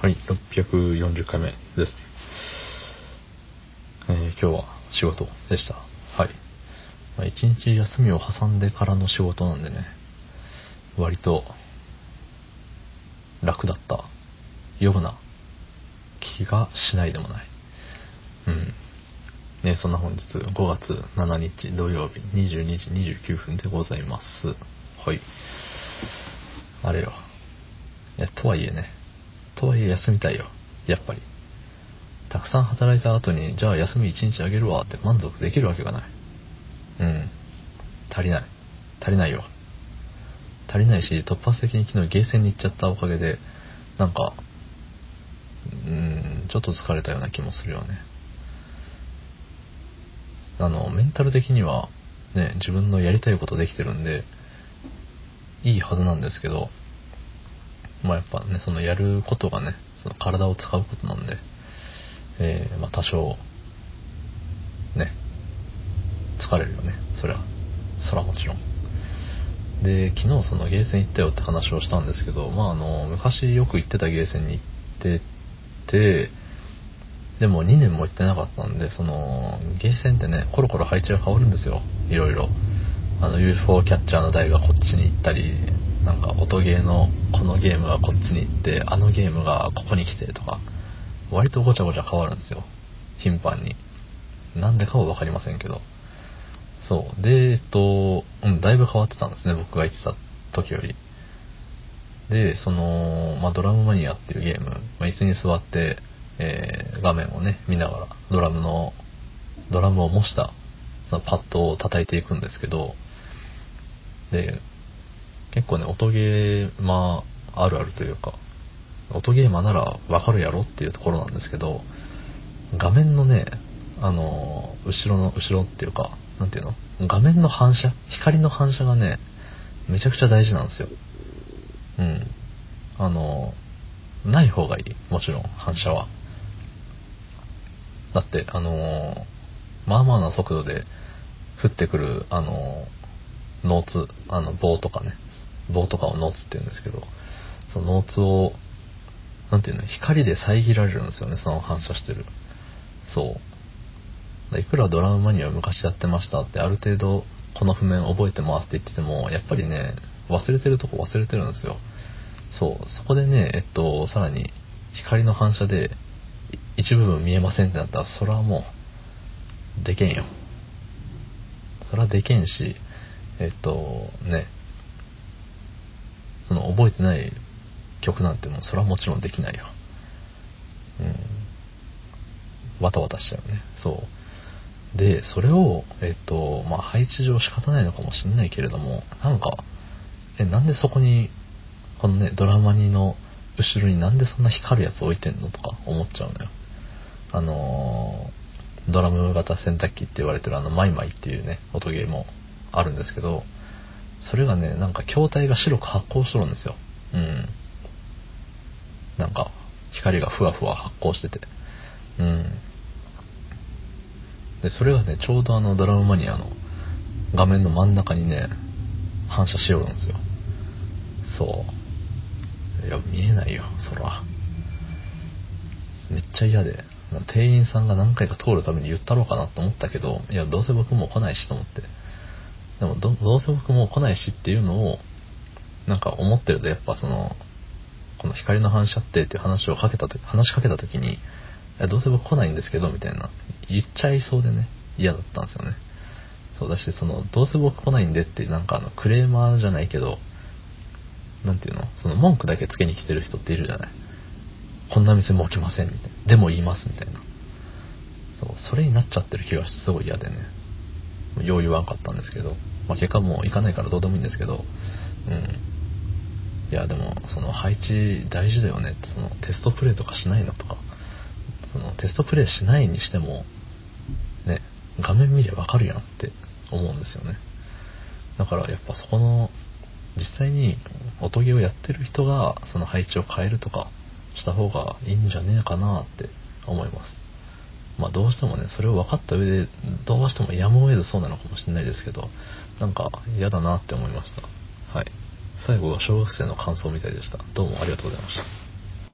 はい、640回目です。えー今日は仕事でした。はい。まあ、一日休みを挟んでからの仕事なんでね、割と楽だったような気がしないでもない。うん。ね、そんな本日5月7日土曜日22時29分でございます。はい。あれよ。いや、とはいえね。とはいえ休みたいよ。やっぱり。たくさん働いた後に、じゃあ休み1日あげるわって満足できるわけがない。うん。足りない。足りないよ。足りないし、突発的に昨日ゲーセンに行っちゃったおかげで、なんか、うん、ちょっと疲れたような気もするよね。あの、メンタル的には、ね、自分のやりたいことできてるんで、いいはずなんですけど、まあやっぱね、そのやることがね、その体を使うことなんで、えー、まあ多少、ね、疲れるよね、そりゃ。そらもちろん。で、昨日そのゲーセン行ったよって話をしたんですけど、まああの、昔よく行ってたゲーセンに行ってて、でも2年も行ってなかったんで、その、ゲーセンってね、コロコロ配置が変わるんですよ。いろいろ。あの、UFO キャッチャーの台がこっちに行ったり、なんか音ゲーのこのゲームがこっちに行って、あのゲームがここに来てとか、割とごちゃごちゃ変わるんですよ。頻繁に。なんでかはわかりませんけど。そう。で、えっと、うん、だいぶ変わってたんですね、僕が行ってた時より。で、その、まあ、ドラムマニアっていうゲーム、まあ、椅子に座って、えー画面をね、見ながら、ドラムの、ドラムを模した、そのパッドを叩いていくんですけど、で、結構ね、音ゲーマーあるあるというか、音ゲーマーならわかるやろっていうところなんですけど、画面のね、あの、後ろの、後ろっていうか、なんていうの？画面の反射光の反射がね、めちゃくちゃ大事なんですよ。うん。あの、ない方がいい。もちろん、反射は。だって、あのまあまあな速度で降ってくる、あのノーツ、あの、棒とかね、棒とかをノーツって言うんですけど、そのノーツを、なんていうの、光で遮られるんですよね、その反射してる。そう。いくらドラムマニア昔やってましたって、ある程度、この譜面覚えてますって言ってても、やっぱりね、忘れてるとこ忘れてるんですよ。そう。そこでね、えっと、さらに、光の反射で、一部分見えませんってなったら、それはもう、でけんよ。それはでけんし、えっと、ね、その覚えてない曲なんてもうそれはもちろんできないよ。うん。わたわたしちゃうね。そう。で、それを、えっと、まあ、配置上仕方ないのかもしれないけれども、なんか、え、なんでそこに、このね、ドラマニの後ろになんでそんな光るやつ置いてんのとか思っちゃうのよ。あのードラム型洗濯機って言われてるあのマイマイっていうね、音ゲーもあるんですけど、それがね、なんか筐体が白く発光しとるんですよ。うん。なんか、光がふわふわ発光してて。うん。で、それがね、ちょうどあのドラムマニアの画面の真ん中にね、反射しよるんですよ。そう。いや、見えないよ、そら。めっちゃ嫌で、店員さんが何回か通るために言ったろうかなと思ったけど、いや、どうせ僕も来ないしと思って。でもど、どうせ僕もう来ないしっていうのを、なんか思ってると、やっぱその、この光の反射ってっていう話をかけたと話しかけた時に、どうせ僕来ないんですけど、みたいな、言っちゃいそうでね、嫌だったんですよね。そうだし、その、どうせ僕来ないんでって、なんかあの、クレーマーじゃないけど、なんていうのその文句だけつけに来てる人っているじゃないこんな店もう来ませんみたいな。でも言いますみたいな。そう、それになっちゃってる気がしてすごい嫌でね。よう言わんかったんですけど。まあ結果もう行かないからどうでもいいんですけど。うん。いやでも、その配置大事だよね、そのテストプレイとかしないのとか。そのテストプレイしないにしても、ね、画面見りゃわかるやんって思うんですよね。だからやっぱそこの、実際に音ゲーをやってる人がその配置を変えるとかした方がいいんじゃねえかなって思います。まあどうしてもね、それを分かった上で、どうしてもやむを得ずそうなのかもしれないですけど、なんか嫌だなって思いました。はい。最後は小学生の感想みたいでした。どうもありがとうございました。